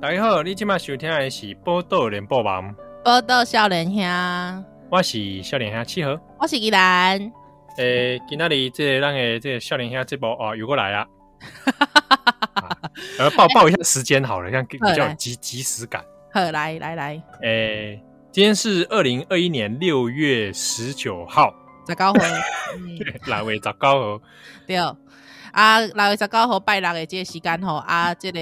大家好，你今麦收听的是报道联播网，报道少年兄，我是少年兄七号，我是依兰。诶、欸，今仔日这个咱的这个少年兄这部哦，又过来了。呃、啊，报报一下时间好了，像比较有即即时感。好，来来来，诶、欸，今天是二零二一年六月十九号，十九号，六月十九号，对。啊，六月十九号拜六的这个时间吼，啊，这个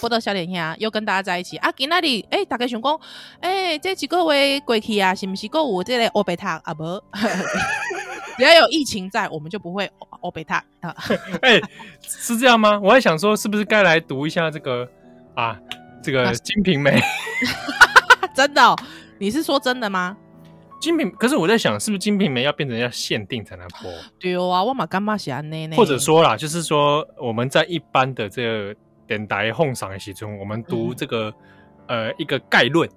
报道少年兄又跟大家在一起啊。今仔日诶，大家想讲，诶、欸，这几个月过去啊，是不是够有这个欧贝塔啊？不，只要有疫情在，我们就不会欧贝塔啊。哎、欸，是这样吗？我还想说，是不是该来读一下这个啊？这个《金瓶梅》真的、哦？你是说真的吗？金瓶，可是我在想，是不是金瓶梅要变成要限定才能播？对啊，我嘛干嘛写呢？或者说啦，就是说我们在一般的这个电台哄赏的时候，我们读这个、嗯、呃一个概论，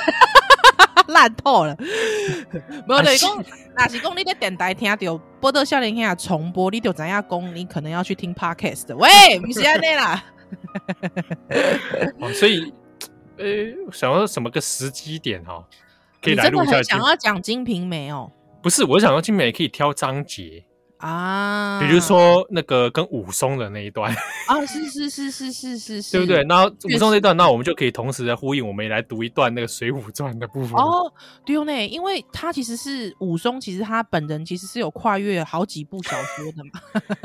烂透了。没有对，讲那是讲你在电台听到报道少年兄重播，你就怎样讲你可能要去听 podcast。喂，不是安内啦。哦、所以，呃，想要什么个时机点哈？可以来录一下。你真的很想要讲《金瓶梅》哦？不是，我想要《金瓶梅》可以挑章节啊，比如说那个跟武松的那一段啊，是是是是是是是，对不对？然后武松那段，那我们就可以同时的呼应，我们也来读一段那个《水浒传》的部分哦。对哦，呢，因为他其实是武松，其实他本人其实是有跨越好几部小说的嘛。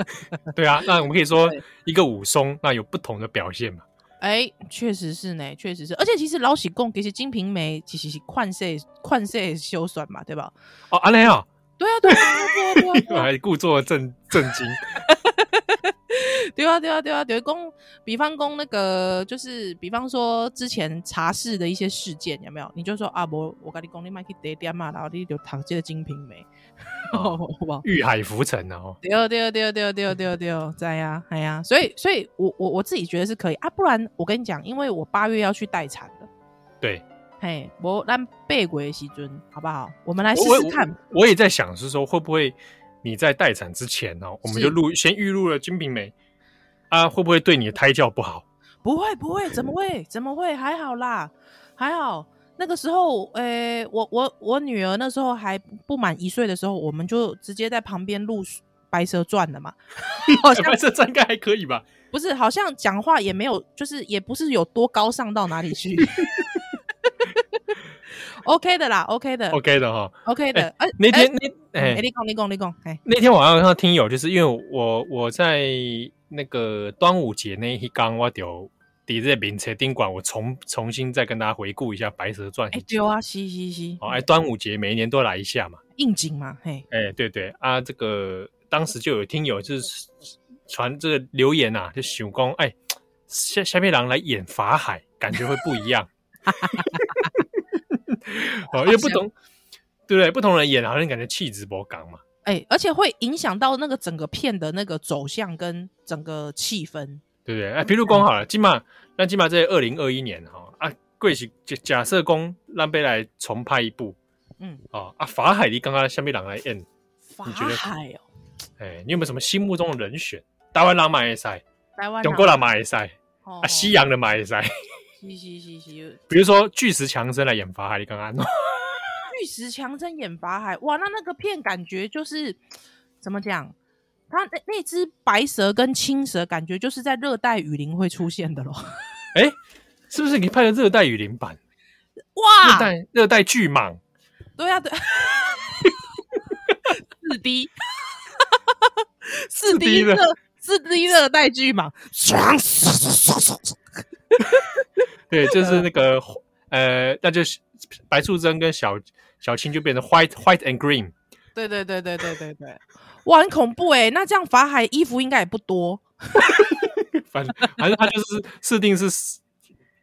对啊，那我们可以说一个武松，那有不同的表现嘛。哎，确实是呢，确实是，而且其实老喜贡，其实《金瓶梅》其实是旷世旷世修算嘛，对吧？哦，安尼啊，对啊，对啊，对啊，对啊，对啊，还故作震震惊。对啊，对啊，对啊，对公，比方讲那个，就是比方说之前茶室的一些事件，有没有？你就说啊，我我跟你讲，你买去得点嘛，然后你就躺这个《金瓶梅》，好不好？欲海浮沉哦。对哦，对哦，对哦，对哦，对哦，对哦，对哦，在呀，哎呀，所以，所以我我我自己觉得是可以啊，不然我跟你讲，因为我八月要去待产的。对，嘿，我让贝鬼西尊，好不好？我们来试试看我。我也在想，是说会不会你在待产之前呢，我们就录先预录了《金瓶梅》。啊，会不会对你的胎教不好？不会，不会，怎么会？怎么会？还好啦，还好。那个时候，诶、欸，我我我女儿那时候还不满一岁的时候，我们就直接在旁边录《白蛇传》的嘛。好像白蛇传应该还可以吧？不是，好像讲话也没有，就是也不是有多高尚到哪里去。OK 的啦，OK 的，OK 的哈，OK 的。哎、欸，那天那哎，你讲你讲你讲，哎，那天晚上看到听友，就是因为我我在。那个端午节那一刚，我就抵在名车宾馆，我重重新再跟大家回顾一下《白蛇传》。哎，对啊，是是是。哦，哎，端午节每一年都来一下嘛，应景嘛，嘿。哎，对对啊，这个当时就有听友就是传这个留言呐、啊，就想讲，哎，下下面狼来演法海，感觉会不一样。哦，因为不同，对不对？不同人演，好像感觉气质不刚嘛。哎、欸，而且会影响到那个整个片的那个走向跟整个气氛，对不对？哎，比如讲好了，起码那起码在二零二一年哈啊，贵是假假设讲让贝来重拍一部，嗯，哦啊，法海你刚刚下面两个来演，法海哦，哎，你有没有什么心目中的人选？台湾人马也赛，台湾中国人马也赛，啊，西洋的马也赛，是是是是，比如说巨石强森来演法海，你刚刚。巨石强森演法海，哇，那那个片感觉就是怎么讲？他那那只白蛇跟青蛇，感觉就是在热带雨林会出现的咯。哎、欸，是不是你拍的热带雨林版？哇，热带热带巨蟒，对啊，对，四 D，四 D 热四 D 热带巨蟒，对，就是那个呃，那就是白素贞跟小。小青就变成 white white and green，对对对对对对对，哇，很恐怖哎！那这样法海衣服应该也不多，反 反正他就是设定是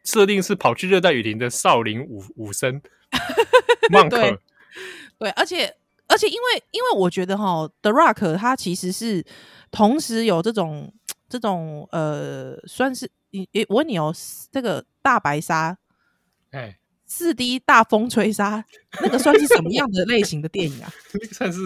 设定是跑去热带雨林的少林武武僧，Monk，对，对，而且而且因为因为我觉得哈，The Rock 他其实是同时有这种这种呃，算是你诶，我问你哦，这个大白鲨，哎。四 D 大风吹沙，那个算是什么样的类型的电影啊？那 个算是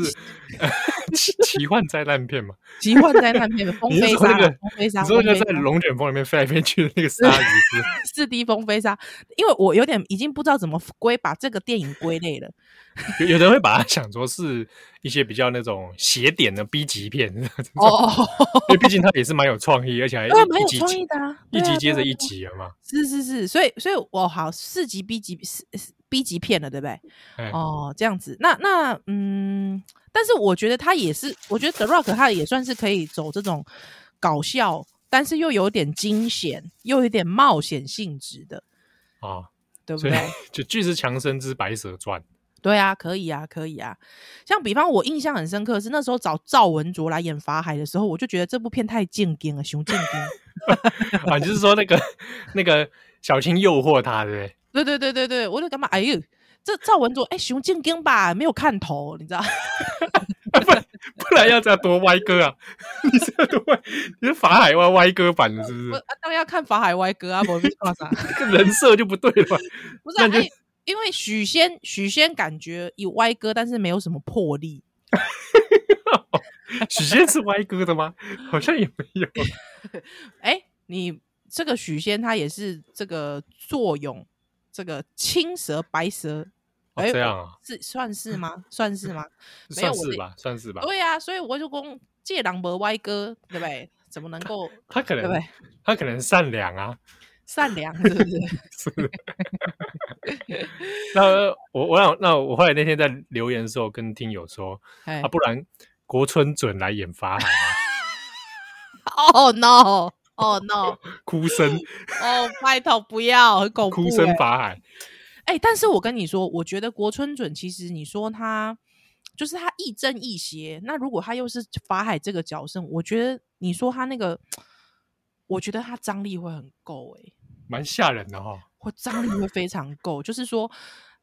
奇奇幻灾难片嘛？奇幻灾难片 的风飞沙，风飞沙，你说那个在龙卷风里面飞来飞去的那个鲨鱼是 四 D 风飞沙，因为我有点已经不知道怎么归把这个电影归类了。有有人会把它想说是一些比较那种邪点的 B 级片哦，因为毕竟它也是蛮有创意，而且还蛮有创意的啊，一集接着一集了嘛。是是是，所以所以我好四级 B 级四 B 级片了，对不对？哦，这样子，那那嗯，但是我觉得它也是，我觉得 The Rock 它也算是可以走这种搞笑，但是又有点惊险，又有点冒险性质的啊，对不对？就巨石强森之白蛇传。对啊，可以啊，可以啊。像比方我印象很深刻是那时候找赵文卓来演法海的时候，我就觉得这部片太正经了，熊正经 啊，就是说那个那个小青诱惑他，对不对？对对对对对，我就干嘛？哎呦，这赵文卓哎，熊正经吧，没有看头，你知道？不然不然要这样多歪歌啊？你这多歪？你是法海歪歪歌版的，是不是？当然要看法海歪歌啊，我没说啥，这人设就不对了。不是、啊，哎。因为许仙，许仙感觉有歪歌，但是没有什么魄力。许仙是歪歌的吗？好像也没有。哎、欸，你这个许仙他也是这个坐拥这个青蛇白蛇，哦、这样啊？是算是吗？算是吗？算是吧，算是吧。对呀、啊，所以我就讲借狼不歪歌，对不对？怎么能够？他可能，他可能善良啊。善良 是不是？是。那我我想，那我后来那天在留言的时候跟听友说，啊，不然国春准来演法海吗？Oh no！Oh no！哭声哦，拜托不要，很恐怖。哭声法海。哎，但是我跟你说，我觉得国春准其实你说他就是他亦正亦邪。那如果他又是法海这个角色，我觉得你说他那个。我觉得他张力会很够，哎，蛮吓人的哈、哦。或张力会非常够，就是说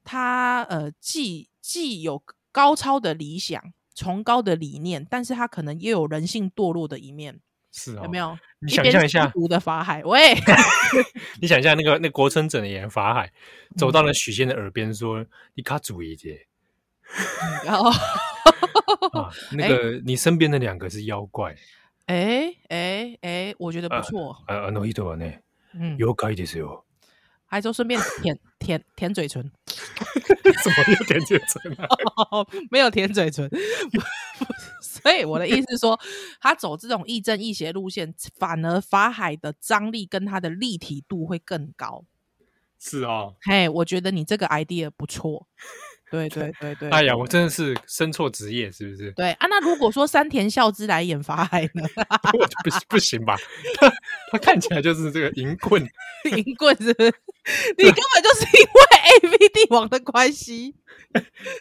他呃，既既有高超的理想、崇高的理念，但是他可能也有人性堕落的一面。是啊、哦，有没有？你想象一下，毒的法海，喂，你想一下那个那国村整的演法海，走到了许仙的耳边说：“嗯、你卡主一点。”然后，啊，那 个、欸、你身边的两个是妖怪。哎哎哎，我觉得不错。啊，あの人はね，嗯，妖怪ですよ。还说顺便舔舔舔嘴唇。怎么又舔嘴唇啊？没有舔嘴唇。所以我的意思是说，他走这种亦正亦邪路线，反而法海的张力跟他的立体度会更高。是啊。嘿，我觉得你这个 idea 不错。 对对对对，哎呀，我真的是生错职业，是不是？对啊，那如果说山田孝之来演法海呢？不不行吧？他他看起来就是这个银棍，银棍是不是？你根本就是因为 A V 帝王的关系。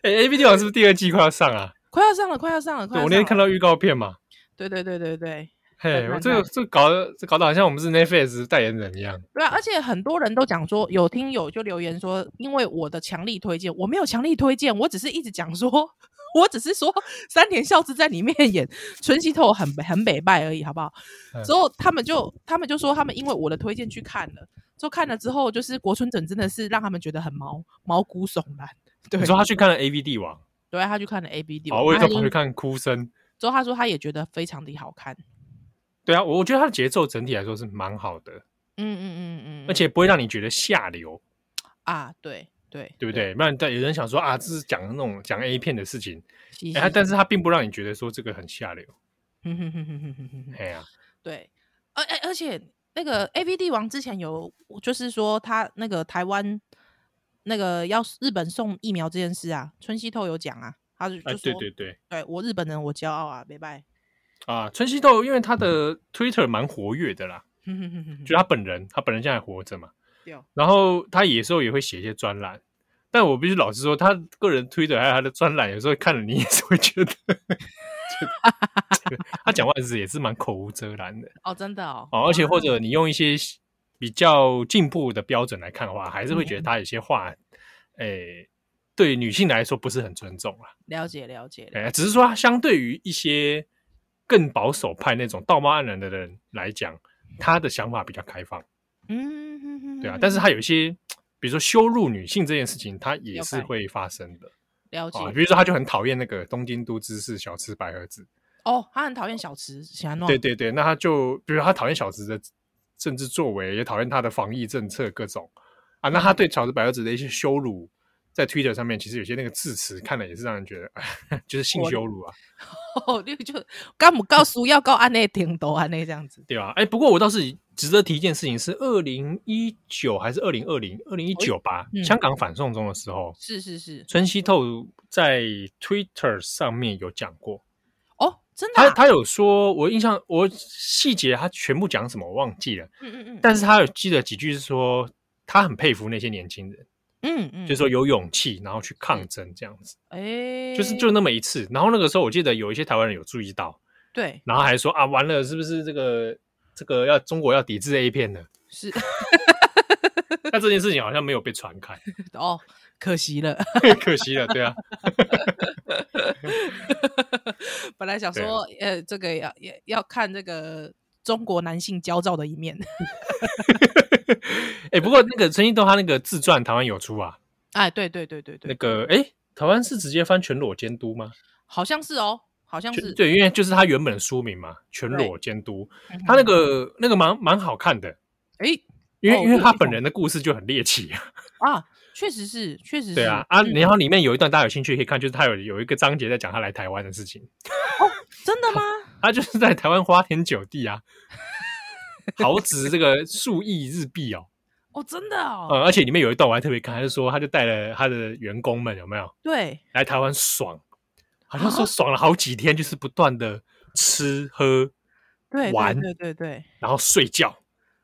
哎，A V 帝王是不是第二季快要上啊？快要上了，快要上了，快要上了！我那天看到预告片嘛。对对对对对。嘿，我这个这个搞得这搞得好像我们是 Netflix 代言人一样。对啊，而且很多人都讲说，有听友就留言说，因为我的强力推荐，我没有强力推荐，我只是一直讲说，我只是说三田孝之在里面演春熙透很很北败而已，好不好？之后他们就他们就说，他们因为我的推荐去看了，之后看了之后，就是国村整真的是让他们觉得很毛毛骨悚然。对，你说他去看了 A B 帝王，对，他去看了 A B 帝王，哦，我也跑去看哭声。之后他说他也觉得非常的好看。对啊，我我觉得它的节奏整体来说是蛮好的，嗯嗯嗯嗯，而且不会让你觉得下流啊，对对，对不对？不然但有人想说啊，这是讲那种讲 A 片的事情，哎，但是它并不让你觉得说这个很下流，嗯哼哼哼哼哼哼，哎呀，对，而而而且那个 AV 帝王之前有就是说他那个台湾那个要日本送疫苗这件事啊，春熙透有讲啊，他就就说对对对，对我日本人我骄傲啊，拜拜。啊，春熙豆因为他的 Twitter 蛮活跃的啦，就他本人，他本人现在还活着嘛。然后他有时候也会写一些专栏，但我必须老实说，他个人 Twitter 还有他的专栏，有时候看了你也是会觉得，他讲话是也是蛮口无遮拦的。哦，真的哦。哦，而且或者你用一些比较进步的标准来看的话，还是会觉得他有些话，诶，对女性来说不是很尊重啦。了解了解。哎，只是说相对于一些。更保守派那种道貌岸然的人来讲，他的想法比较开放，嗯，对啊，但是他有一些比如说羞辱女性这件事情，他也是会发生的。了解。比如说，他就很讨厌那个东京都知事小池百合子。哦，他很讨厌小池，喜欢弄。对对对，那他就比如说他讨厌小池的政治作为，也讨厌他的防疫政策各种啊。那他对小池百合子的一些羞辱，在 Twitter 上面，其实有些那个字词看了也是让人觉得，哎，就是性羞辱啊。哦，就就干不告诉要告安内顶多安内这样子，对吧？哎，不过我倒是值得提一件事情，是二零一九还是二零二零？二零一九吧，嗯、香港反送中的时候，是是是，春熙透在 Twitter 上面有讲过。哦真的、啊，他他有说，我印象我细节他全部讲什么我忘记了，嗯嗯嗯，但是他有记得几句是说他很佩服那些年轻人，嗯嗯，就是说有勇气然后去抗争这样子，哎、欸，就是就那么一次，然后那个时候我记得有一些台湾人有注意到，对，然后还说啊完了是不是这个这个要中国要抵制 A 片呢？是，那这件事情好像没有被传开 哦。可惜了，可惜了，对啊。本来想说，呃，这个要要要看这个中国男性焦躁的一面。哎、欸，不过那个陈一东他那个自传台湾有出啊？哎，对对对对对。那个，哎、欸，台湾是直接翻全裸监督吗？好像是哦，好像是。对，因为就是他原本的书名嘛，全裸监督。他那个那个蛮蛮好看的。哎、欸，因为、哦、因为他本人的故事就很猎奇啊。啊。确实是，确实是。对啊，啊，然后里面有一段大家有兴趣可以看，就是他有有一个章节在讲他来台湾的事情。哦，真的吗？他，就是在台湾花天酒地啊，豪值这个数亿日币哦。哦，真的哦。嗯，而且里面有一段我还特别看，他就说他就带了他的员工们有没有？对，来台湾爽，好像说爽了好几天，就是不断的吃喝，对，玩，对对对，然后睡觉，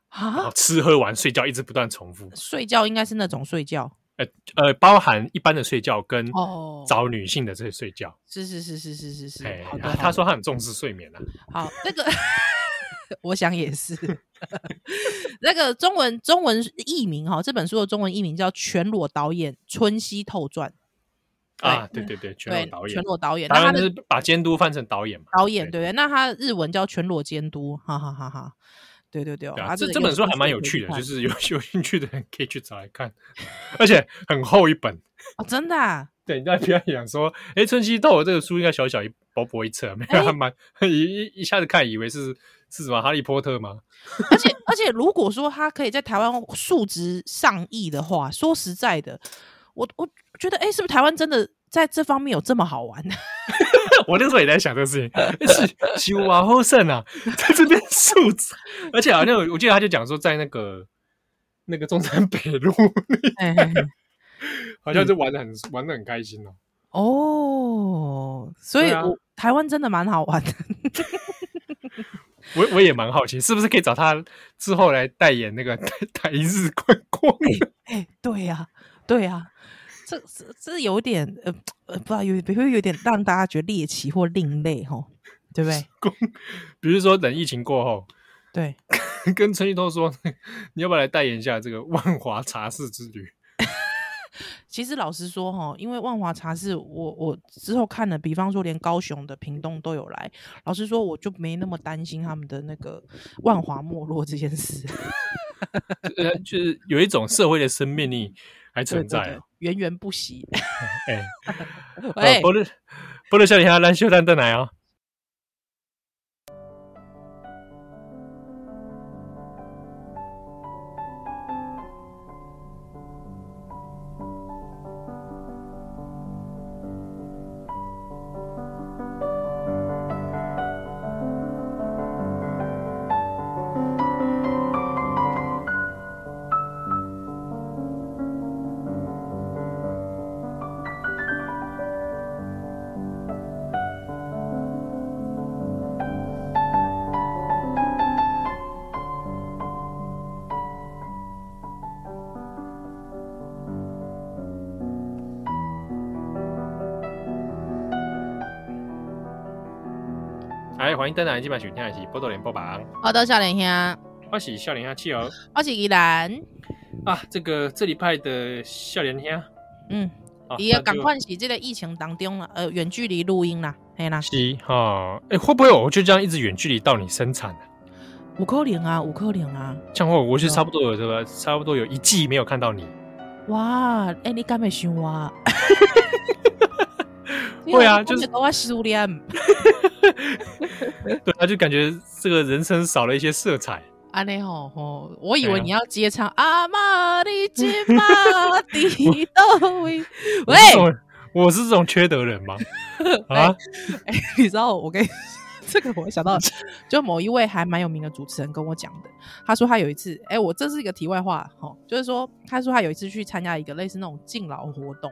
啊，吃喝玩睡觉一直不断重复。睡觉应该是那种睡觉。呃呃，包含一般的睡觉跟找女性的这些睡觉，是是是是是是是。好的，他说他很重视睡眠啊。好，那个 我想也是。那个中文中文译名哈，这本书的中文译名叫《全裸导演春熙透传》啊，对对对，全裸导演，全裸导演，当然是把监督翻成导演嘛。导演对对，那他日文叫全裸监督，哈哈哈哈。对对对，啊，这这本书还蛮有趣的，就是有 有兴趣的人可以去找来看，而且很厚一本哦，真的。啊。对，你在不要想说，哎，村西透这个书应该小小一薄薄一册，没有，还蛮 一一一下子看以为是是什么哈利波特吗？而 且而且，如果说他可以在台湾数值上亿的话，说实在的，我我觉得，哎，是不是台湾真的在这方面有这么好玩？我那时候也在想这个事情，是西瓦后胜啊，在这边数字，而且好像我记得他就讲说，在那个那个中山北路，好像就玩的很、嗯、玩的很开心哦。哦，所以、啊、台湾真的蛮好玩的。我我也蛮好奇，是不是可以找他之后来代言那个台台日观光？哎、欸，对呀、啊，对呀、啊。这这这有点呃呃，不知道有会不会有点让大家觉得猎奇或另类哈，对不对？比如说等疫情过后，对，跟村西透说，你要不要来代言一下这个万华茶室之旅？其实老实说哈，因为万华茶室，我我之后看了，比方说连高雄的屏东都有来，老实说我就没那么担心他们的那个万华没落这件事。呃，就是有一种社会的生命力。还存在、哦，源源不息。哎，喂，波多波多少年下咱小等等来哦。欢迎登来今晚收听的是《波多连播榜》。好的，少年兄，我是少年兄七儿，我是依兰啊。这个这礼拜的少年兄，嗯，也要赶快是这个疫情当中了，呃，远距离录音啦，嘿啦。是哈，哎、欸，会不会我就这样一直远距离到你生产呢？五颗零啊，五颗零啊。这样话，我是差不多有这个，差不多有一季没有看到你。哇，哎、欸，你敢没想我？会啊，就是跟我失恋。对，他就感觉这个人生少了一些色彩。安尼吼吼，我以为你要接唱阿妈的金马的到位。喂，我是这种缺德人吗？啊？哎、欸，你知道我跟 这个我想到，就某一位还蛮有名的主持人跟我讲的，他说他有一次，哎、欸，我这是一个题外话哈，就是说他说他有一次去参加一个类似那种敬老活动。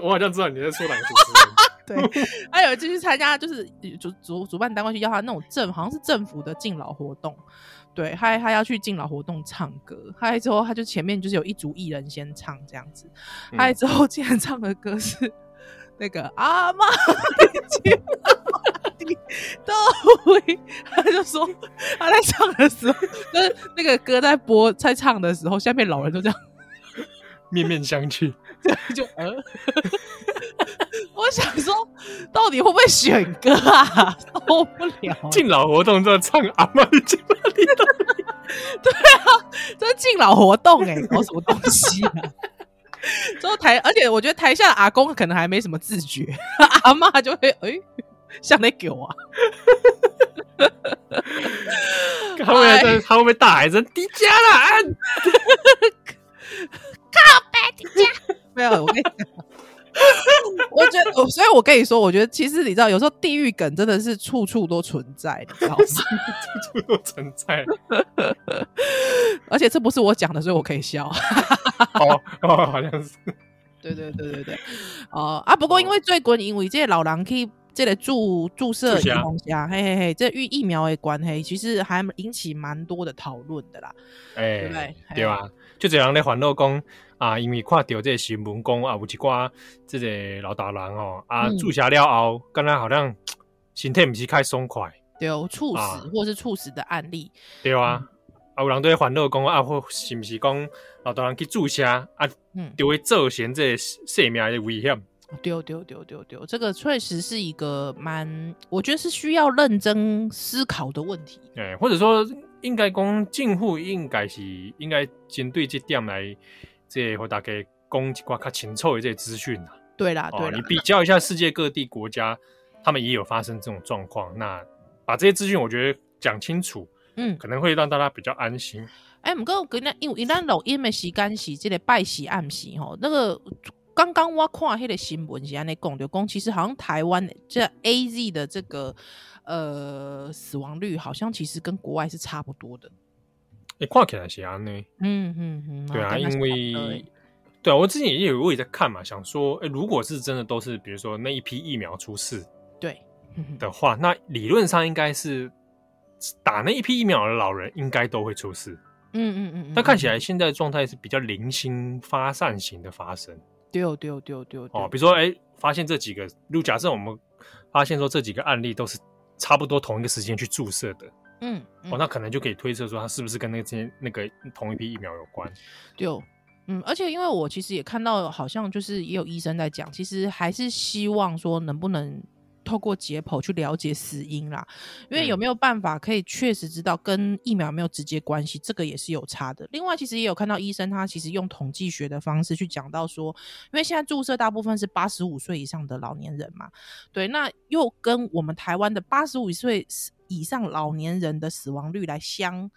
我好像知道你在说哪个主持人。对，还有一次去参加，就是主主主办单位去要他那种政，好像是政府的敬老活动。对，他他要去敬老活动唱歌，他来之后他就前面就是有一组艺人先唱这样子，他来之后竟然唱的歌是那个阿妈的到位，他就说他在唱的时候，就是那个歌在播在唱的时候，下面老人都这样面面相觑，这样就呃，我想说到底会不会选歌啊？受不了，敬老活动就唱阿妈的敬老。对啊，这是敬老活动哎、欸，搞什么东西啊？之后台，而且我觉得台下的阿公可能还没什么自觉，阿妈就会哎，像那狗啊，他会他会不会大喊声迪迦啦？靠北迪迦，没有，我跟你讲。我觉得，所以我跟你说，我觉得其实你知道，有时候地域梗真的是处处都存在，你知道吗？处处都存在，而且这不是我讲的，所以我可以笑。哦哦，好像是。对对对对对。哦啊，不过因为最近因为这些老人去这个注注射疫苗下，嘿嘿嘿，这与疫苗的关系，其实还引起蛮多的讨论的啦。哎、欸，对不对？对吧？就这样的烦恼讲。啊，因为看到这个新闻讲啊，有一寡这个老大人哦，啊，注射了后，刚、嗯、刚好像身体不是太爽快，对，猝死、啊、或是猝死的案例，对啊，嗯、啊，有人对烦恼讲啊，或是不是讲老大人去注射啊，嗯，就会造成这生命的危险，对对对对对，这个确实是一个蛮，我觉得是需要认真思考的问题，哎，或者说应该讲政府应该是应该针对这点来。这或大概供几挂较清楚的这些资讯呐，对啦，对啦，你比较一下世界各地国家，他们也有发生这种状况。那把这些资讯，我觉得讲清楚，嗯，可能会让大家比较安心。哎、欸，不过我跟你因为咱录音的时间是这个拜喜暗喜吼，那个刚刚我看那个新闻是安尼讲的，讲其实好像台湾这 A Z 的这个呃死亡率，好像其实跟国外是差不多的。你看起来是安呢？嗯嗯嗯，对啊，因为对啊，我之前也有我也在看嘛，想说，哎、欸，如果是真的都是，比如说那一批疫苗出事，对的话，那理论上应该是打那一批疫苗的老人应该都会出事。嗯嗯嗯，但看起来现在状态是比较零星发散型的发生。丢丢丢丢哦，比如说，哎、欸，发现这几个，如假设我们发现说这几个案例都是差不多同一个时间去注射的。嗯，嗯，哦，那可能就可以推测说，它是不是跟那些那个同一批疫苗有关？对，嗯，而且因为我其实也看到，好像就是也有医生在讲，其实还是希望说能不能透过解剖去了解死因啦，因为有没有办法可以确实知道跟疫苗有没有直接关系，这个也是有差的。另外，其实也有看到医生他其实用统计学的方式去讲到说，因为现在注射大部分是八十五岁以上的老年人嘛，对，那又跟我们台湾的八十五岁以上老年人的死亡率来相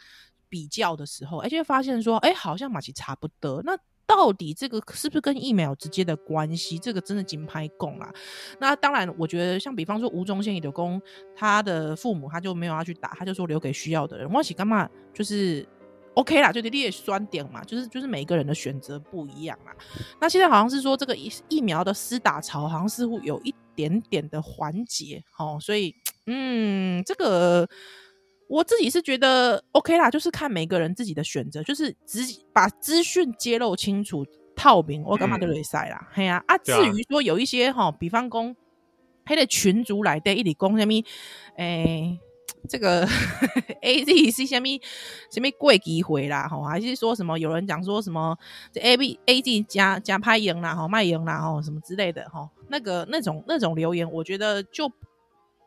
比较的时候，而且发现说，哎、欸，好像马奇差不多。那到底这个是不是跟疫苗有直接的关系？这个真的金拍供啊。那当然，我觉得像比方说吴宗宪的公，他的父母他就没有要去打，他就说留给需要的人。我是干嘛？就是 OK 啦，就你也酸点嘛，就是就是每个人的选择不一样啦。那现在好像是说这个疫疫苗的施打潮，好像似乎有一点点的缓解，哦，所以。嗯，这个我自己是觉得 OK 啦，就是看每个人自己的选择，就是只把资讯揭露清楚、透明，我干嘛都可以塞啦。嘿、嗯、呀啊，啊，至于说有一些哈，比方讲，他的群组来的一里讲什么，诶，这个 AZ 是什么什么贵机会啦，哈，还是说什么有人讲说什么这 A B AZ 加加拍赢啦，哈，卖赢啦，哈，什么之类的，哈，那个那种那种留言，我觉得就。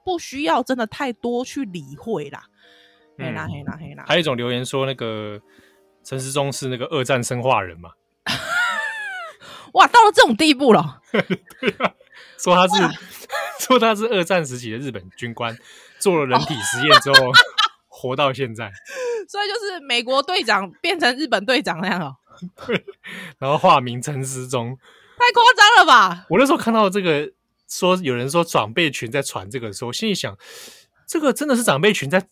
不需要真的太多去理会啦，黑啦黑啦黑啦。还有一种留言说，那个陈思忠是那个二战生化人嘛？哇，到了这种地步了。对啊，说他是说他是二战时期的日本军官，做了人体实验之后 活到现在。所以就是美国队长变成日本队长那样哦。对，然后化名陈思忠，太夸张了吧？我那时候看到这个，说有人说长辈群在传这个的时候，心里想，这个真的是长辈群在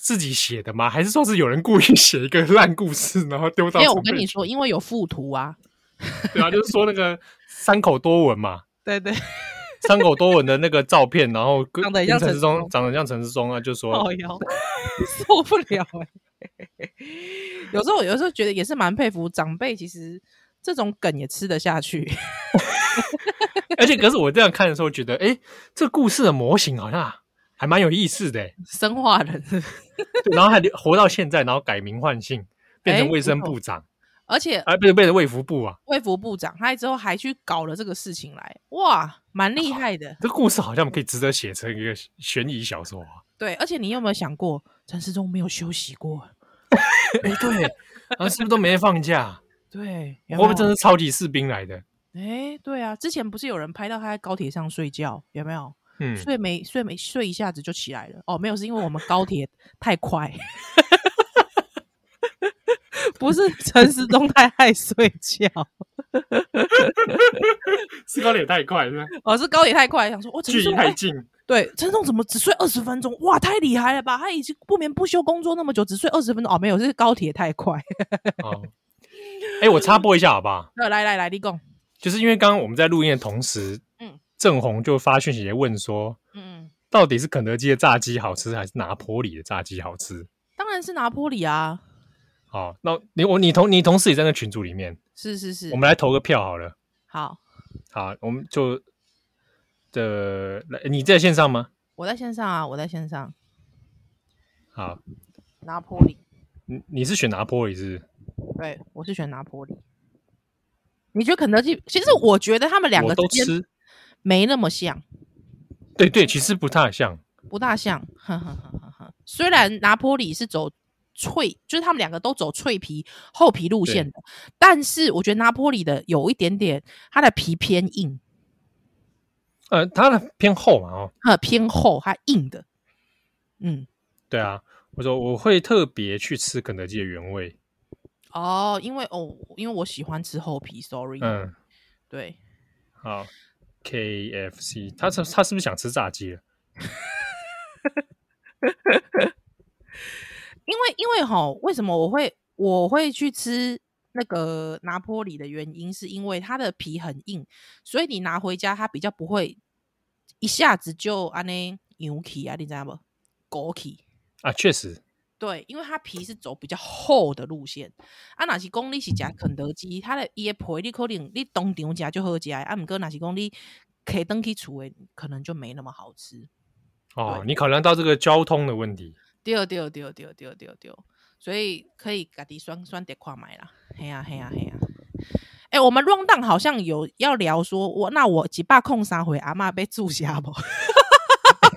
自己写的吗？还是说是有人故意写一个烂故事，然后丢到？没有，我跟你说，因为有附图啊。对啊，就是说那个三口多文嘛。对对，三口多文的那个照片，然后长得像陈世忠，长得像陈世忠啊，就说受不了哎。有时候，有时候觉得也是蛮佩服长辈，其实这种梗也吃得下去。而且，可是我这样看的时候，觉得，哎，这故事的模型好像还蛮有意思的。生化人，然后还活到现在，然后改名换姓，变成卫生部长，而且还变成变成卫福部啊，卫福部长，他之后还去搞了这个事情来，哇，蛮厉害的。这故事好像可以值得写成一个悬疑小说啊。对，而且你有没有想过，陈世忠没有休息过？哎，对，啊，是不是都没放假？对，会不会真是超级士兵来的？哎，对啊，之前不是有人拍到他在高铁上睡觉，有没有？嗯，睡没睡没睡一下子就起来了。哦，没有，是因为我们高铁 太快，不是陈时中太爱睡觉，是高铁太快是吗？哦，是高铁太快，想说哇距离太近。对，陈时中怎么只睡二十分钟？哇，太厉害了吧！他已经不眠不休工作那么久，只睡二十分钟哦，没有，这是高铁太快。哦，哎，我插播一下好不好？来 来来，立功。就是因为刚刚我们在录音的同时，嗯，郑红就发讯息问说，嗯，到底是肯德基的炸鸡好吃，还是拿坡里的炸鸡好吃？当然是拿坡里啊。好，那你我你同你同事也在那群组里面，是是是，我们来投个票好了。好，好，我们就。的来，你在线上吗？我在线上啊，我在线上。好，拿坡里。你你是选拿坡里是不是？对，我是选拿坡里。你觉得肯德基？其实我觉得他们两个都吃，没那么像。对对，其实不太像，不大像。呵呵呵呵呵。虽然拿坡里是走脆，就是他们两个都走脆皮厚皮路线的，但是我觉得拿坡里的有一点点，它的皮偏硬。呃，它的偏厚嘛，哦，它偏厚，它硬的，嗯，对啊，我说我会特别去吃肯德基的原味，哦，因为哦，因为我喜欢吃厚皮，sorry，嗯，对，好，KFC，他是他是不是想吃炸鸡了？因为因为哈，为什么我会我会去吃？那个拿坡里的原因是因为它的皮很硬，所以你拿回家它比较不会一下子就安尼牛起啊，你知道不？勾起啊，确实，对，因为它皮是走比较厚的路线。啊，若是讲你是食肯德基，它的椰皮你可能你当场食就好食，啊，毋过若是讲你可以登去厝诶，可能就没那么好吃。哦，你考量到这个交通的问题。对对对对对对对。所以可以家己选选点看买啦，嘿呀嘿呀嘿呀！哎、欸，我们 down 好像有要聊说，我那我几百空三回阿妈被注下不？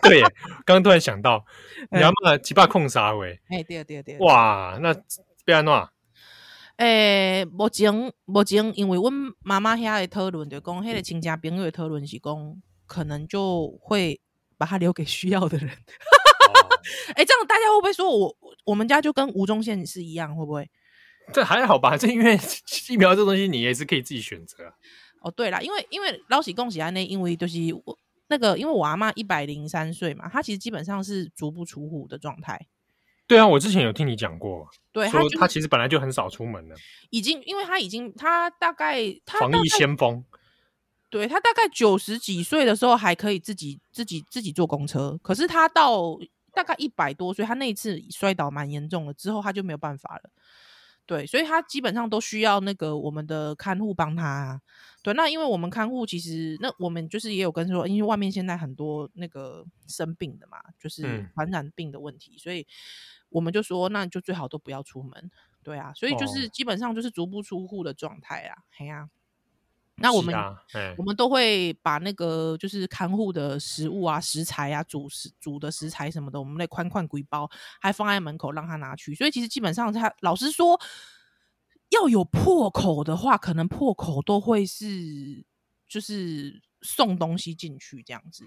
对，刚刚突然想到，你阿嬷几把空杀喂？哎、欸，对对对，哇，那变安怎？哎、欸，目前目前，因为阮妈妈遐的讨论，就讲迄个亲戚朋友的讨论是讲，可能就会把它留给需要的人。哎、欸，这样大家会不会说我我们家就跟吴宗宪是一样？会不会？这还好吧，这因为 疫苗这东西你也是可以自己选择、啊。哦，对啦，因为因为老喜恭喜安内，因为就是我那个，因为我阿妈一百零三岁嘛，她其实基本上是足不出户的状态。对啊，我之前有听你讲过，对，说她其实本来就很少出门了，已经，因为她已经，她大概她防疫先锋。对，她大概九十几岁的时候还可以自己自己自己坐公车，可是她到。大概一百多岁，他那一次摔倒蛮严重的，之后他就没有办法了。对，所以他基本上都需要那个我们的看护帮他。对，那因为我们看护其实，那我们就是也有跟说，因为外面现在很多那个生病的嘛，就是传染病的问题，嗯、所以我们就说，那就最好都不要出门。对啊，所以就是基本上就是足不出户的状态啊，嘿啊。那我们、啊、我们都会把那个就是看护的食物啊、食材啊、煮食煮的食材什么的，我们那宽宽鬼包还放在门口让他拿去。所以其实基本上他老实说，要有破口的话，可能破口都会是就是送东西进去这样子。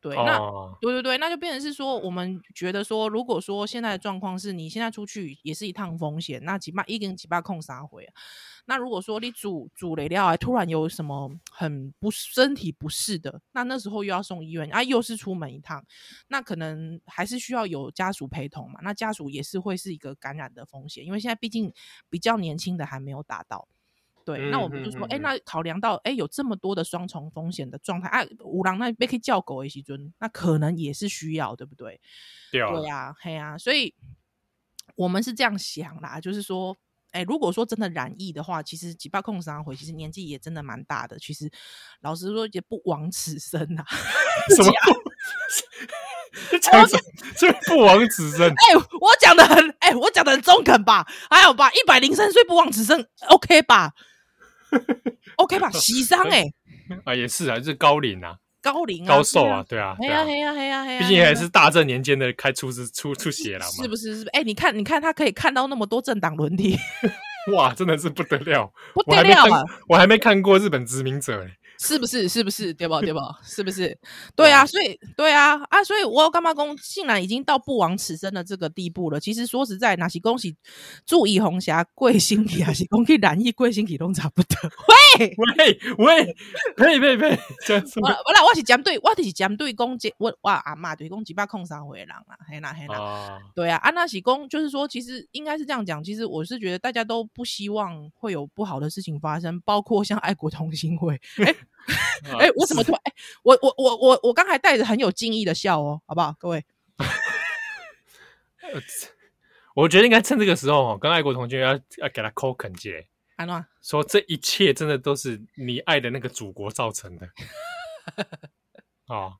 对，那、哦、对对对，那就变成是说，我们觉得说，如果说现在的状况是你现在出去也是一趟风险，那几百一根几百空啥回啊？那如果说你煮煮雷料，突然有什么很不身体不适的，那那时候又要送医院啊，又是出门一趟，那可能还是需要有家属陪同嘛。那家属也是会是一个感染的风险，因为现在毕竟比较年轻的还没有达到。对，那我们就说，哎、嗯嗯嗯欸，那考量到，哎、欸，有这么多的双重风险的状态，啊，五郎那边可以叫狗的时阵，那可能也是需要，对不对？对呀，嘿啊，所以我们是这样想啦，就是说，哎、欸，如果说真的染疫的话，其实几百控三回，其实年纪也真的蛮大的，其实老实说也不枉此生呐。什么？这不枉此生？哎、欸，我讲的很，哎、欸，我讲的很中肯吧？还有吧？一百零三岁不枉此生，OK 吧？OK 吧，喜丧哎，啊也是啊，就是高龄啊，高龄啊，高寿啊，对啊，嘿呀嘿呀嘿呀嘿呀，毕竟还是大正年间的开出是出出血了嘛，是不是？是不是？哎，你看，你看，他可以看到那么多政党轮替，哇，真的是不得了，不得了啊！我还没看过日本殖民者哎。是不是？是不是？对不？对不？是不是？对啊，所以对啊啊！所以我干嘛公，竟然已经到不枉此生的这个地步了。其实说实在，那是恭喜注意红霞贵星体，还是恭喜染疫贵星体都差不多。喂 喂喂，呸呸呸！我我来我是针对，我就是针对公击我我阿妈对公击把控三回人啦，嘿啦嘿啦。对啊，安娜喜公就是说，其实应该是这样讲。其实我是觉得大家都不希望会有不好的事情发生，包括像爱国同心会。哎。哎、欸，我怎么突然？哎、欸，我我我我我刚才带着很有敬意的笑哦，好不好，各位？我觉得应该趁这个时候哦，跟爱国同学要要给他扣肯节，安诺说这一切真的都是你爱的那个祖国造成的。哦，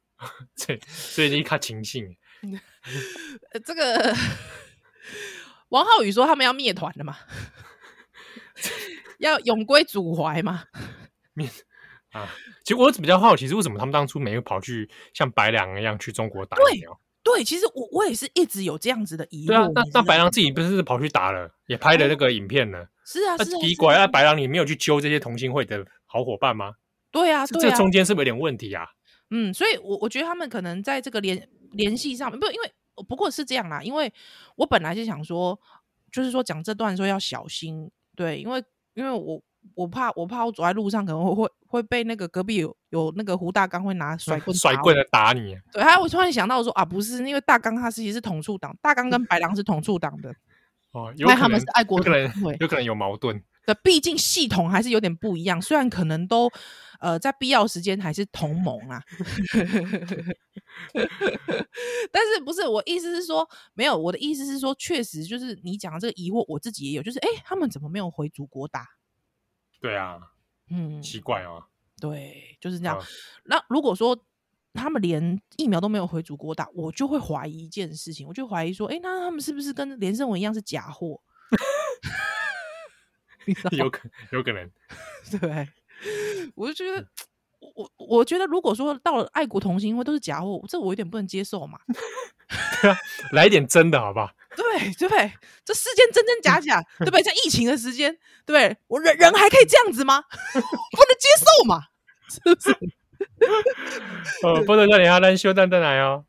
所以所以你看情绪。这个王浩宇说他们要灭团了嘛？要永归祖怀嘛？灭。啊，其实我比较好奇，是为什么他们当初没有跑去像白良一样去中国打疫苗？对，对，其实我我也是一直有这样子的疑问。对啊，那那白狼自己不是跑去打了，也拍了那个影片了？哦、是啊，是啊。奇怪，那白狼你没有去揪这些同心会的好伙伴吗？对啊，对啊，这中间是不是有点问题啊？嗯，所以我我觉得他们可能在这个联联系上面，不，因为不过是这样啦，因为我本来就想说，就是说讲这段说要小心，对，因为因为我。我怕，我怕我走在路上可能会会会被那个隔壁有有那个胡大刚会拿甩棍甩棍来打你。对，还有我突然想到说啊，不是，因为大刚他其实是统促党，大刚跟白狼是统促党的哦，有可能他们是爱国的，有可能有矛盾。对，毕竟系统还是有点不一样，虽然可能都呃在必要时间还是同盟啊，但是不是我意思是说没有，我的意思是说确实就是你讲的这个疑惑，我自己也有，就是哎，他们怎么没有回祖国打？对啊，嗯，奇怪哦。对，就是这样。啊、那如果说他们连疫苗都没有回祖国打，我就会怀疑一件事情，我就怀疑说，哎，那他们是不是跟连胜文一样是假货？有可有可能，对，我就觉得，我我觉得，如果说到了爱国同心会都是假货，这我有点不能接受嘛。对啊，来一点真的好不好？对对不对？这世间真真假假，对不对？在疫情的时间，对不对？我人人还可以这样子吗？不能接受嘛？是不是？哦，不能叫你阿兰修蛋蛋来哦。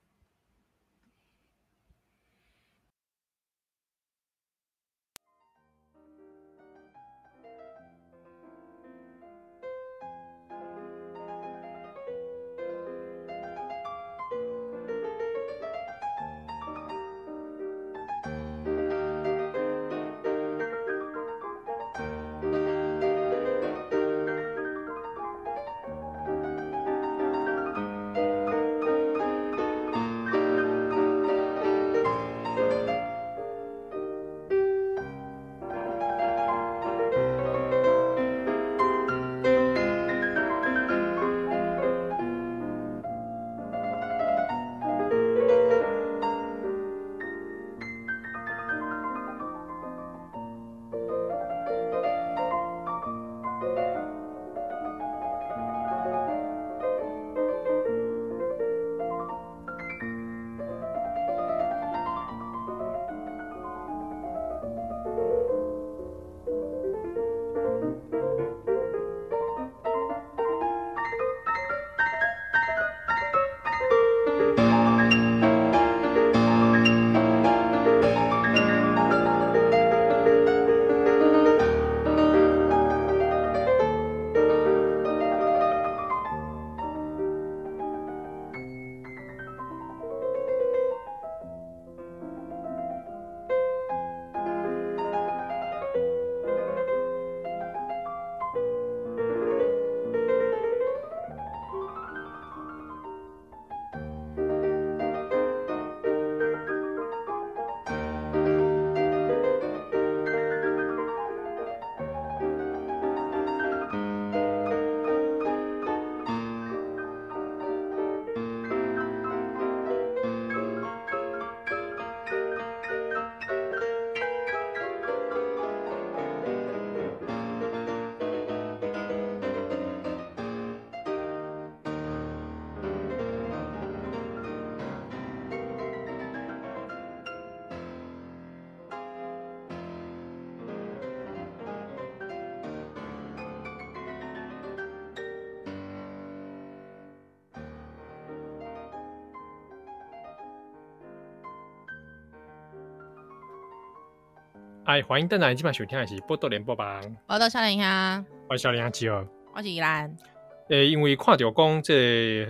哎，欢迎登来，今晚收听的是报道联播榜。报道少年兄，我少年兄七号，我是依兰。诶、欸，因为看到讲这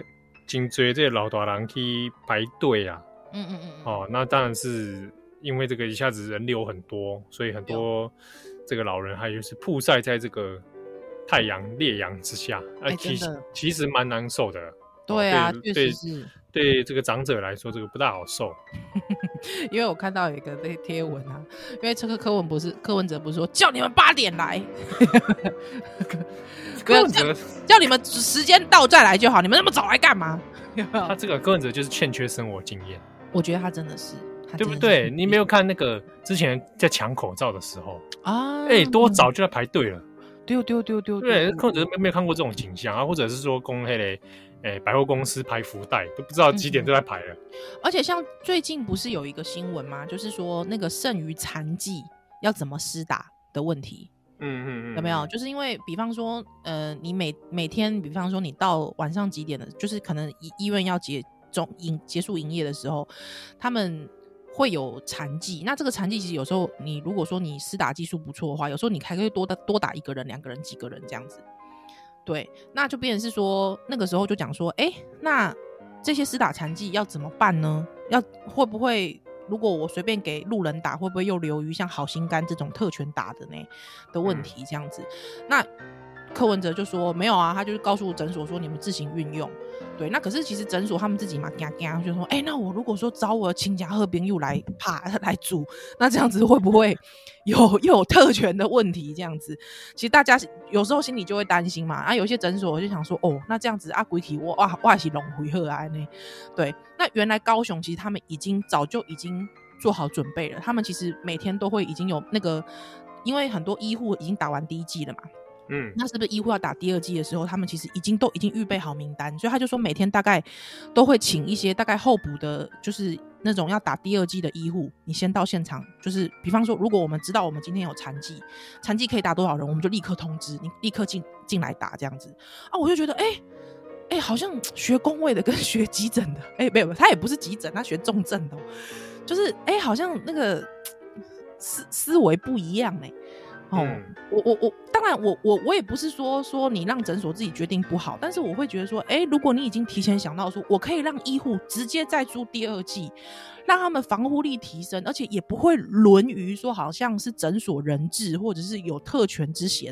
真济这老大人去排队啊，嗯嗯嗯，哦，那当然是因为这个一下子人流很多，所以很多这个老人还有是曝晒在这个太阳烈阳之下，哎、欸，其实其实蛮难受的。对啊，对确实是。对这个长者来说，这个不大好受。因为我看到有一个那贴文啊，因为这个柯文不是柯文哲不是说叫你们八点来，柯文哲叫你们时间到再来就好，你们那么早来干嘛？他这个柯文哲就是欠缺生活经验。我觉得他真的是，是对不对？你没有看那个之前在抢口罩的时候啊？哎，多早就在排队了，丢丢丢丢。对，柯文哲没没有看过这种景象啊？或者是说公黑嘞？哎、欸，百货公司排福袋都不知道几点就在排了。嗯。而且像最近不是有一个新闻吗？就是说那个剩余残剂要怎么施打的问题。嗯嗯嗯，有没有？就是因为比方说，呃，你每每天，比方说你到晚上几点的，就是可能医医院要结终营结束营业的时候，他们会有残剂。那这个残剂其实有时候你如果说你施打技术不错的话，有时候你还可以多打多打一个人、两个人、几个人这样子。对，那就变成是说，那个时候就讲说，哎，那这些施打残疾要怎么办呢？要会不会，如果我随便给路人打，会不会又流于像好心肝这种特权打的呢的问题？这样子，嗯、那柯文哲就说没有啊，他就是告诉诊所说你们自行运用。对，那可是其实诊所他们自己嘛，嘎嘎就说，哎，那我如果说找我亲家贺兵又来怕 来住，那这样子会不会有 有特权的问题？这样子，其实大家有时候心里就会担心嘛。啊，有些诊所我就想说，哦，那这样子啊，鬼体我哇哇是龙回鹤啊呢？对，那原来高雄其实他们已经早就已经做好准备了，他们其实每天都会已经有那个，因为很多医护已经打完第一剂了嘛。嗯，那是不是医护要打第二剂的时候，他们其实已经都已经预备好名单，所以他就说每天大概都会请一些大概候补的，就是那种要打第二剂的医护，你先到现场，就是比方说，如果我们知道我们今天有残剂，残剂可以打多少人，我们就立刻通知你，立刻进进来打这样子。啊，我就觉得哎哎、好像学工卫的跟学急诊的，哎、没有，他也不是急诊，他学重症的，就是哎、好像那个思思维不一样哎、哦，嗯、我我我，当然我我我也不是说说你让诊所自己决定不好，但是我会觉得说，哎、欸，如果你已经提前想到说，我可以让医护直接再租第二季，让他们防护力提升，而且也不会沦于说好像是诊所人质或者是有特权之嫌，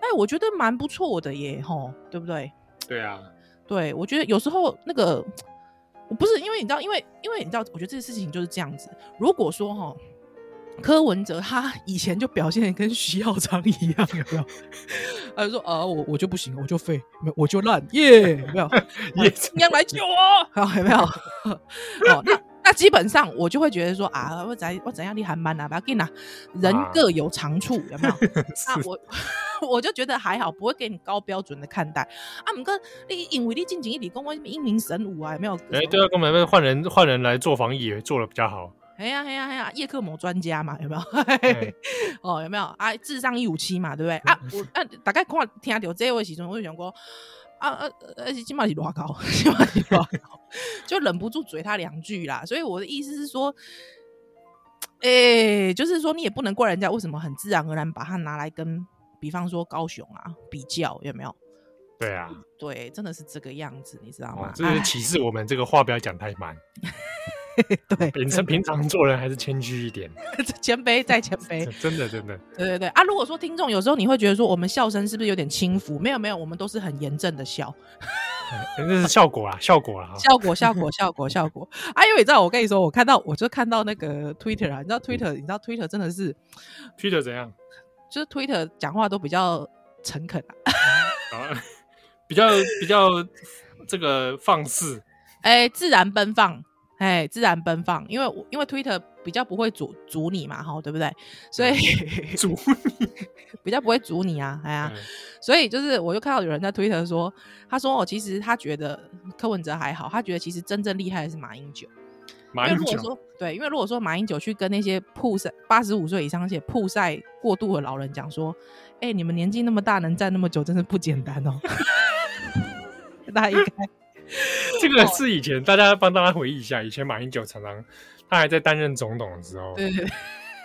哎、欸，我觉得蛮不错的耶，吼，对不对？对啊，对，我觉得有时候那个，我不是因为你知道，因为因为你知道，我觉得这个事情就是这样子，如果说哈。柯文哲他以前就表现的跟徐耀昌一样，有没有？他就说啊，我我就不行，我就废，没有我就烂，耶，有没有？也你要来救我，好，有没有？哦，那那基本上我就会觉得说啊，我怎我怎样你还蛮啊，不要紧啊，人各有长处，有没有？那我我就觉得还好，不会给你高标准的看待啊。不过你因为你进前一点讲我英明神武啊，有没有？哎，对啊，根本换人换人来做防疫，也做的比较好。哎呀哎呀哎呀，叶克膜专家嘛，有没有？哦，有没有啊？智商一五七嘛，对不对？啊，我啊，大概看听到这位时阵，我就想说，啊啊，而且起码是多高，起码是多高，就忍不住嘴他两句啦。所以我的意思是说，哎、欸，就是说你也不能怪人家为什么很自然而然把它拿来跟，比方说高雄啊比较，有没有？对啊，对，真的是这个样子，你知道吗？这是歧视我们这个话不要讲太满。对，平常平常做人还是谦虚一点，谦卑再谦卑，真的真的，对对对啊！如果说听众有时候你会觉得说我们笑声是不是有点轻浮？没有没有，我们都是很严正的笑，那是效果啊，效果啊，效果效果效果效果！啊，因为你知道，我跟你说，我看到我就看到那个 Twitter 啊，你知道 Twitter，你知道 Twitter 真的是 Twitter 怎样？就是 Twitter 讲话都比较诚恳啊，比较比较这个放肆，哎、欸，自然奔放。哎，自然奔放，因为因为 Twitter 比较不会阻阻你嘛，哈，对不对？所以阻你 比较不会阻你啊，哎呀，嗯、所以就是我就看到有人在 Twitter 说，他说哦，其实他觉得柯文哲还好，他觉得其实真正厉害的是马英九。马英九说对，因为如果说马英九去跟那些曝晒八十五岁以上而且曝晒过度的老人讲说，哎，你们年纪那么大能站那么久，真是不简单哦。大家应该。这个是以前大家帮大家回忆一下，以前马英九常常他还在担任总统的时候，对对，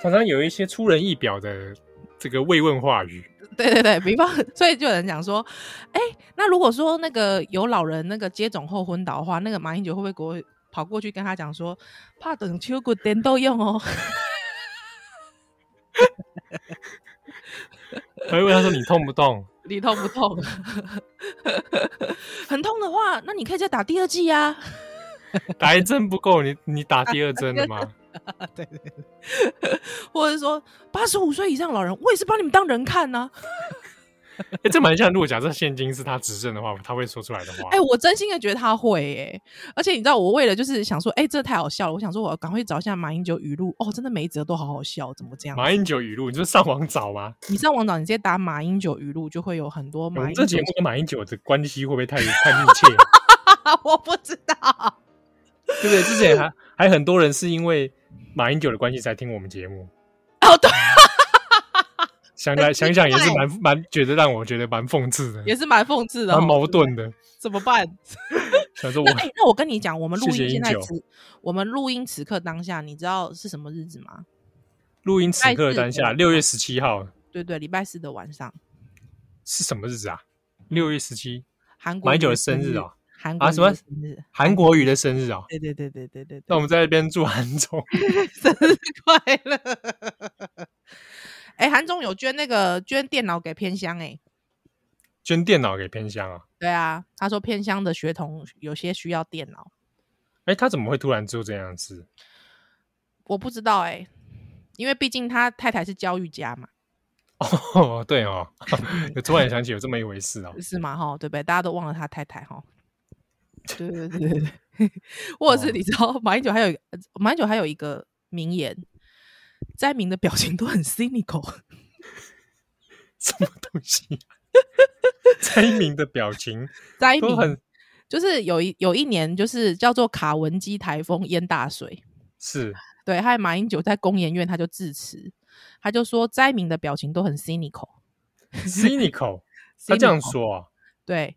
常常有一些出人意表的这个慰问话语。对对对，比方，所以就有人讲说，哎，那如果说那个有老人那个接种后昏倒的话，那个马英九会不会过跑过去跟他讲说，怕等秋骨点都用哦？还会问他说，你痛不痛？你痛不痛？很痛的话，那你可以再打第二剂呀、啊。打一针不够，你你打第二针了吗？对 对对，或者说八十五岁以上老人，我也是把你们当人看呢、啊。这蛮像。如果假设现金是他执政的话，他会说出来的话。哎、欸，我真心的觉得他会哎、欸，而且你知道，我为了就是想说，哎、欸，这太好笑了。我想说，我要赶快找一下马英九语录。哦，真的每一则都好好笑，怎么这样？马英九语录，你就上网找吗？你上网找，你直接打马英九语录，就会有很多马英九。这节目跟马英九的关系会不会太 太密切？我不知道。对不对？之前还还很多人是因为马英九的关系才听我们节目。哦，对。想来想想也是蛮蛮觉得让我觉得蛮讽刺的，也是蛮讽刺的，蛮矛盾的。怎么办？想说我那，那我跟你讲，我们录音现在此我们录音此刻当下，你知道是什么日子吗？录音此刻当下，六月十七号。对对，礼拜四的晚上是什么日子啊？六月十七，韩国马英九的生日哦。韩啊什么韩国瑜的生日哦？对对对对对对。那我们在那边祝韩总 生日快乐。哎，韩总有捐那个捐电脑给偏乡哎，捐电脑给偏乡啊？对啊，他说偏乡的学童有些需要电脑。哎，他怎么会突然做这样子？我不知道哎，因为毕竟他太太是教育家嘛。哦，对哦，我突然想起有这么一回事哦。是吗？哈，对不对？大家都忘了他太太哈。对对对对对，或者是你知道马英九还有一个马英九还有一个名言。灾民的表情都很 cynical，什么东西？灾民的表情，灾民很就是有一有一年，就是叫做卡文基台风淹大水，是对。还有马英九在公研院，他就致辞，他就说灾民的表情都很 cynical，cynical，他这样说啊？对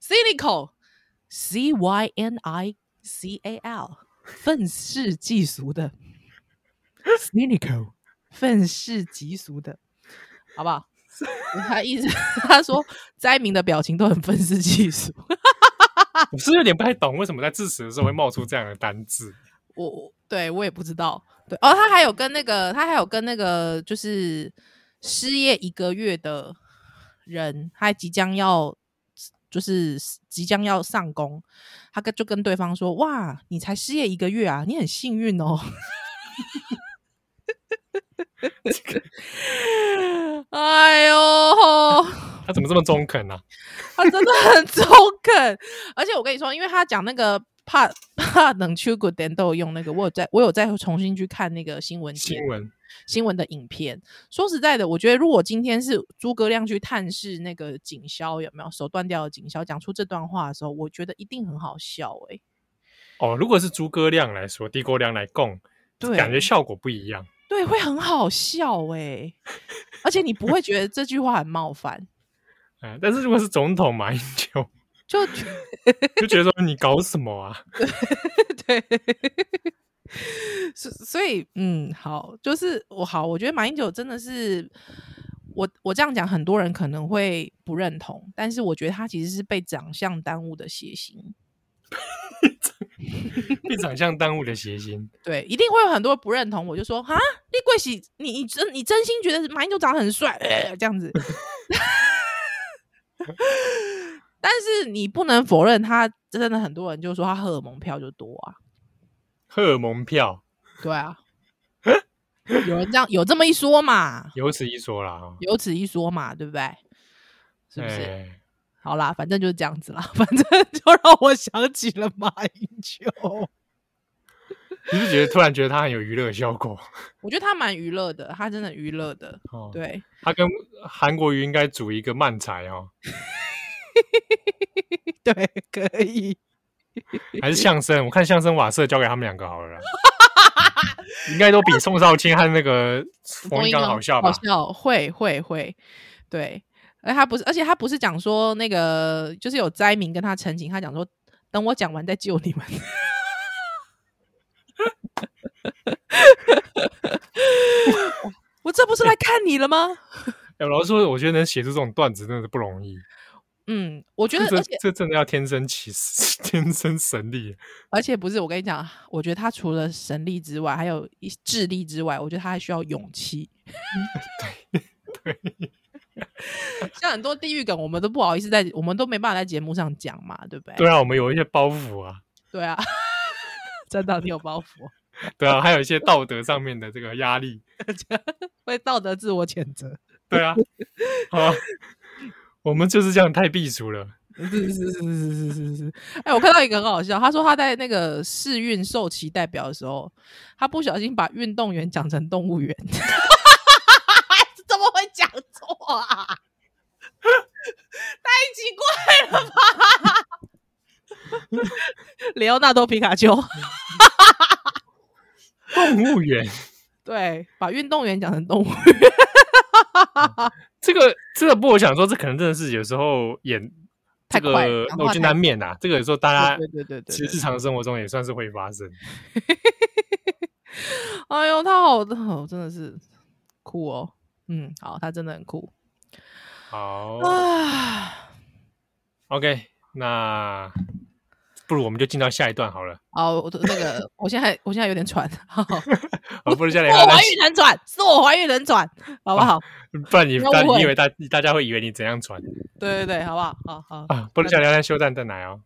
，cynical，c y n i c a l，愤世嫉俗的。Cynical，愤世嫉俗的，好不好？他一直他说灾民的表情都很愤世嫉俗。我是有点不太懂，为什么在致辞的时候会冒出这样的单字？我对我也不知道。对哦，他还有跟那个，他还有跟那个，就是失业一个月的人，他即将要，就是即将要上工，他跟就跟对方说：“哇，你才失业一个月啊，你很幸运哦。”哎呦，他怎么这么中肯呢、啊？他真的很中肯，而且我跟你说，因为他讲那个怕 怕冷秋骨点都有用那个，我有在我有再重新去看那个新闻新闻新闻的影片。说实在的，我觉得如果今天是诸葛亮去探视那个警消有没有手断掉的警消，讲出这段话的时候，我觉得一定很好笑哎、欸。哦，如果是诸葛亮来说，诸葛亮来供，对，感觉效果不一样。对，会很好笑哎、欸，而且你不会觉得这句话很冒犯。嗯，但是如果是总统马英九，就就觉得说你搞什么啊？对，所所以嗯，好，就是我好，我觉得马英九真的是我我这样讲，很多人可能会不认同，但是我觉得他其实是被长相耽误的谐星。被长相耽误的谐星，对，一定会有很多不认同。我就说啊，立贵喜，你你真你真心觉得马英九长得很帅，呃，这样子。但是你不能否认，他真的很多人就说他荷尔蒙票就多啊。荷尔蒙票，对啊，有人这样有这么一说嘛？有此一说啦，有此一说嘛，对不对？是不是？欸好啦，反正就是这样子啦。反正就让我想起了马英九。你是觉得突然觉得他很有娱乐效果？我觉得他蛮娱乐的，他真的娱乐的。哦，对，他跟韩国瑜应该组一个漫才哦。对，可以。还是相声？我看相声瓦舍交给他们两个好了。应该都比宋少卿和那个冯一刚好笑吧？好笑，会会会，对。而他不是，而且他不是讲说那个，就是有灾民跟他陈情，他讲说等我讲完再救你们。我这不是来看你了吗？哎，老实说，我觉得能写出这种段子真的是不容易。嗯，我觉得这这真的要天生奇实，天生神力。而且不是我跟你讲，我觉得他除了神力之外，还有一智力之外，我觉得他还需要勇气。对对，像很多地域梗，我们都不好意思在，我们都没办法在节目上讲嘛，对不对？对啊，我们有一些包袱啊。对啊，真的你有包袱。对啊，还有一些道德上面的这个压力，会道德自我谴责。对啊，好。我们就是这样太避俗了，是是是是是是是。哎，我看到一个很好笑，他说他在那个试运受旗代表的时候，他不小心把运动员讲成动物园，会讲错啊？太奇怪了吧！雷奥纳多皮卡丘，动物园，对，把运动员讲成动物园。这个这个不，我想说，这可能真的是有时候演这个，我就难免呐。这个有时候大家对对对对，其实日常生活中也算是会发生。哎呦，他好的好，真的是酷哦。嗯，好，他真的很酷。好啊，OK，那。不如我们就进到下一段好了。哦，我那个，我现在我现在有点喘。哦，不如这样。我怀孕能喘，是我怀孕能喘，好不好？不然你大你以为大大家会以为你怎样喘？对对对，好不好？好好啊，不如下来来休战再来哦。